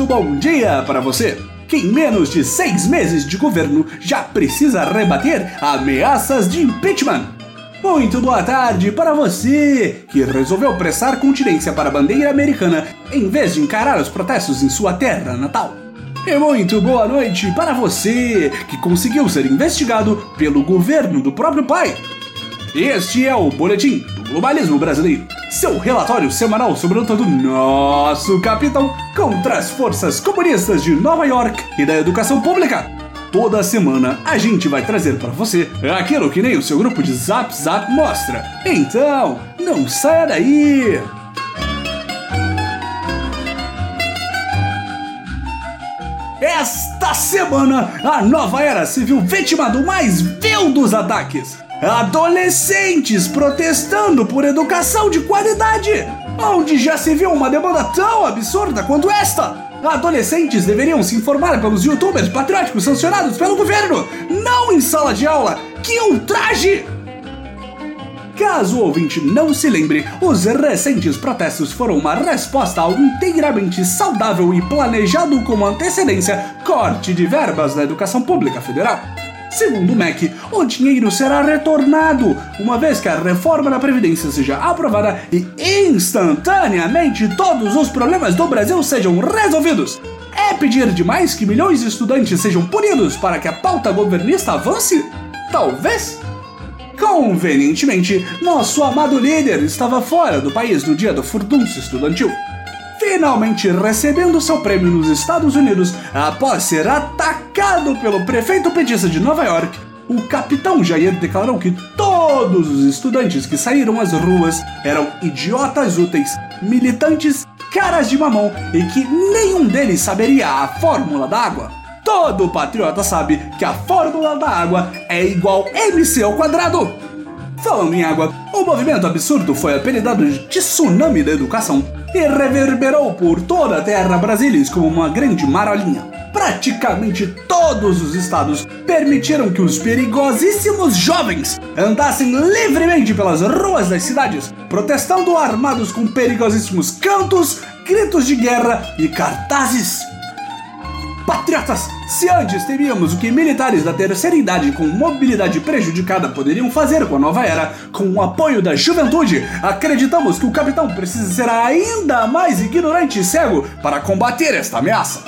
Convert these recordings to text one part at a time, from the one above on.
Muito bom dia para você! Que em menos de seis meses de governo já precisa rebater ameaças de impeachment. Muito boa tarde para você que resolveu prestar continência para a bandeira americana em vez de encarar os protestos em sua terra natal. E muito boa noite para você que conseguiu ser investigado pelo governo do próprio pai. Este é o Boletim do Globalismo Brasileiro, seu relatório semanal sobre a luta do nosso capitão contra as forças comunistas de Nova York e da educação pública. Toda semana a gente vai trazer para você aquilo que nem o seu grupo de Zap Zap mostra. Então, não saia daí! Esta semana, a nova era civil vítima do mais vil dos ataques. Adolescentes protestando por educação de qualidade. Onde já se viu uma demanda tão absurda quanto esta? Adolescentes deveriam se informar pelos youtubers patrióticos sancionados pelo governo, não em sala de aula. Que ultraje! Caso o ouvinte não se lembre, os recentes protestos foram uma resposta ao inteiramente saudável e planejado com antecedência corte de verbas da educação pública federal. Segundo o MEC, o dinheiro será retornado, uma vez que a reforma da Previdência seja aprovada e instantaneamente todos os problemas do Brasil sejam resolvidos. É pedir demais que milhões de estudantes sejam punidos para que a pauta governista avance? Talvez? Convenientemente, nosso amado líder estava fora do país no dia do furdunço estudantil. Finalmente recebendo seu prêmio nos Estados Unidos após ser atacado pelo prefeito petista de Nova York, o capitão Jair declarou que todos os estudantes que saíram às ruas eram idiotas úteis, militantes, caras de mamão e que nenhum deles saberia a fórmula da água. Todo patriota sabe que a fórmula da água é igual MC ao quadrado. Falando em água, o movimento absurdo foi apelidado de tsunami da educação e reverberou por toda a terra brasileira como uma grande marolinha. Praticamente todos os estados permitiram que os perigosíssimos jovens andassem livremente pelas ruas das cidades, protestando armados com perigosíssimos cantos, gritos de guerra e cartazes Patriotas, se antes temíamos o que militares da terceira idade com mobilidade prejudicada poderiam fazer com a nova era, com o apoio da juventude, acreditamos que o capitão precisa ser ainda mais ignorante e cego para combater esta ameaça.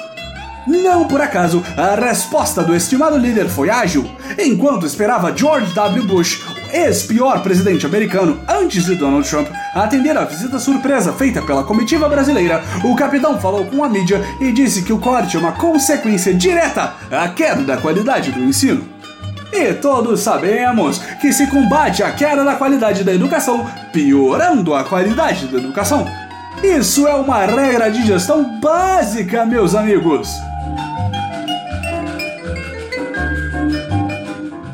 Não por acaso, a resposta do estimado líder foi ágil. Enquanto esperava George W. Bush, ex-pior presidente americano antes de Donald Trump, atender a visita surpresa feita pela comitiva brasileira, o capitão falou com a mídia e disse que o corte é uma consequência direta à queda da qualidade do ensino. E todos sabemos que se combate a queda da qualidade da educação piorando a qualidade da educação. Isso é uma regra de gestão básica, meus amigos.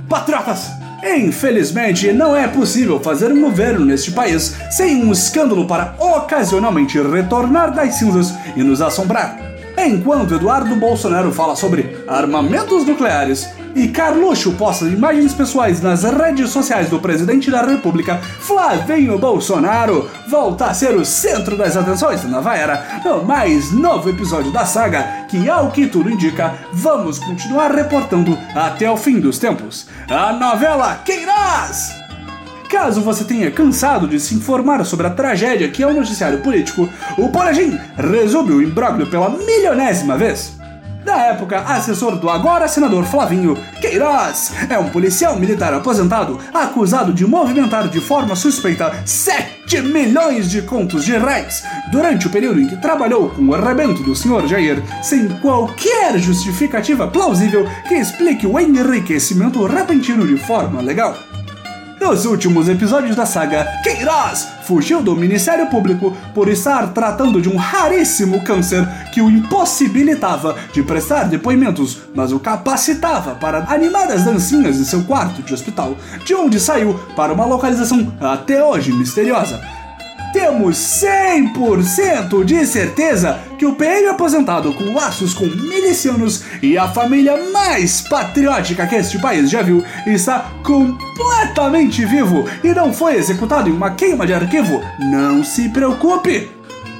Patriotas! Infelizmente, não é possível fazer um governo neste país sem um escândalo para ocasionalmente retornar das cinzas e nos assombrar. Enquanto Eduardo Bolsonaro fala sobre armamentos nucleares e Carluxo posta imagens pessoais nas redes sociais do presidente da República, Flavinho Bolsonaro volta a ser o centro das atenções da nova era no mais novo episódio da saga, que ao que tudo indica, vamos continuar reportando até o fim dos tempos. A novela Queiroz! Caso você tenha cansado de se informar sobre a tragédia que é o noticiário político, o Boletim resume o imbróglio pela milionésima vez. Na época, assessor do agora senador Flavinho, Queiroz é um policial militar aposentado acusado de movimentar de forma suspeita 7 milhões de contos de reais durante o período em que trabalhou com o arrebento do senhor Jair, sem qualquer justificativa plausível que explique o enriquecimento repentino de forma legal. Nos últimos episódios da saga, Queiroz fugiu do Ministério Público por estar tratando de um raríssimo câncer que o impossibilitava de prestar depoimentos, mas o capacitava para animadas dancinhas em seu quarto de hospital, de onde saiu para uma localização até hoje misteriosa temos 100% de certeza que o PM aposentado com laços com milicianos e a família mais patriótica que este país já viu está completamente vivo e não foi executado em uma queima de arquivo. Não se preocupe!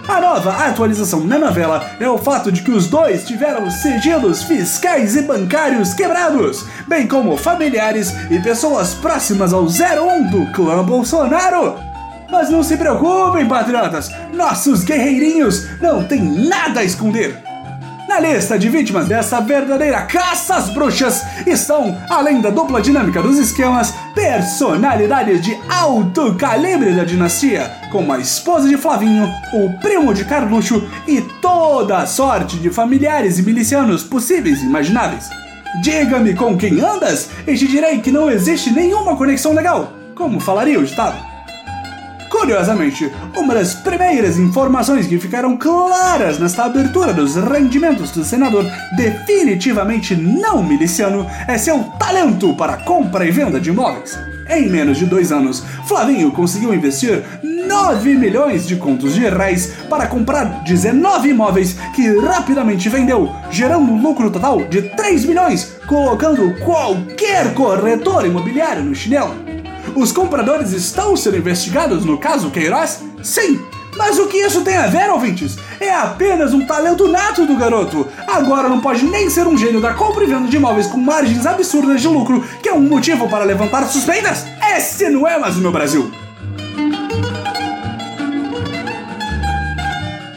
A nova atualização na novela é o fato de que os dois tiveram sigilos fiscais e bancários quebrados, bem como familiares e pessoas próximas ao 01 do clã Bolsonaro. Mas não se preocupem, patriotas, nossos guerreirinhos não têm nada a esconder. Na lista de vítimas dessa verdadeira caça às bruxas estão, além da dupla dinâmica dos esquemas, personalidades de alto calibre da dinastia, como a esposa de Flavinho, o primo de Carluxo e toda a sorte de familiares e milicianos possíveis e imagináveis. Diga-me com quem andas e te direi que não existe nenhuma conexão legal, como falaria o Estado. Curiosamente, uma das primeiras informações que ficaram claras nesta abertura dos rendimentos do senador definitivamente não miliciano é seu talento para compra e venda de imóveis. Em menos de dois anos, Flavinho conseguiu investir 9 milhões de contos de reais para comprar 19 imóveis que rapidamente vendeu, gerando um lucro total de 3 milhões, colocando qualquer corretor imobiliário no chinelo. Os compradores estão sendo investigados no caso Queiroz? Sim! Mas o que isso tem a ver, ouvintes? É apenas um talento nato do garoto. Agora não pode nem ser um gênio da compra e venda de imóveis com margens absurdas de lucro, que é um motivo para levantar suspeitas? Esse não é mais o meu Brasil.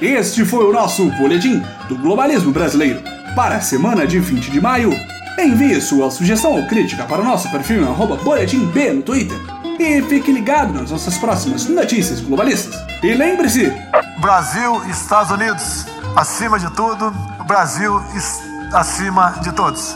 Este foi o nosso boletim do globalismo brasileiro para a semana de 20 de maio. Envie sua sugestão ou crítica para o nosso perfil boletimb no Twitter. E fique ligado nas nossas próximas notícias globalistas. E lembre-se: Brasil e Estados Unidos, acima de tudo, Brasil acima de todos.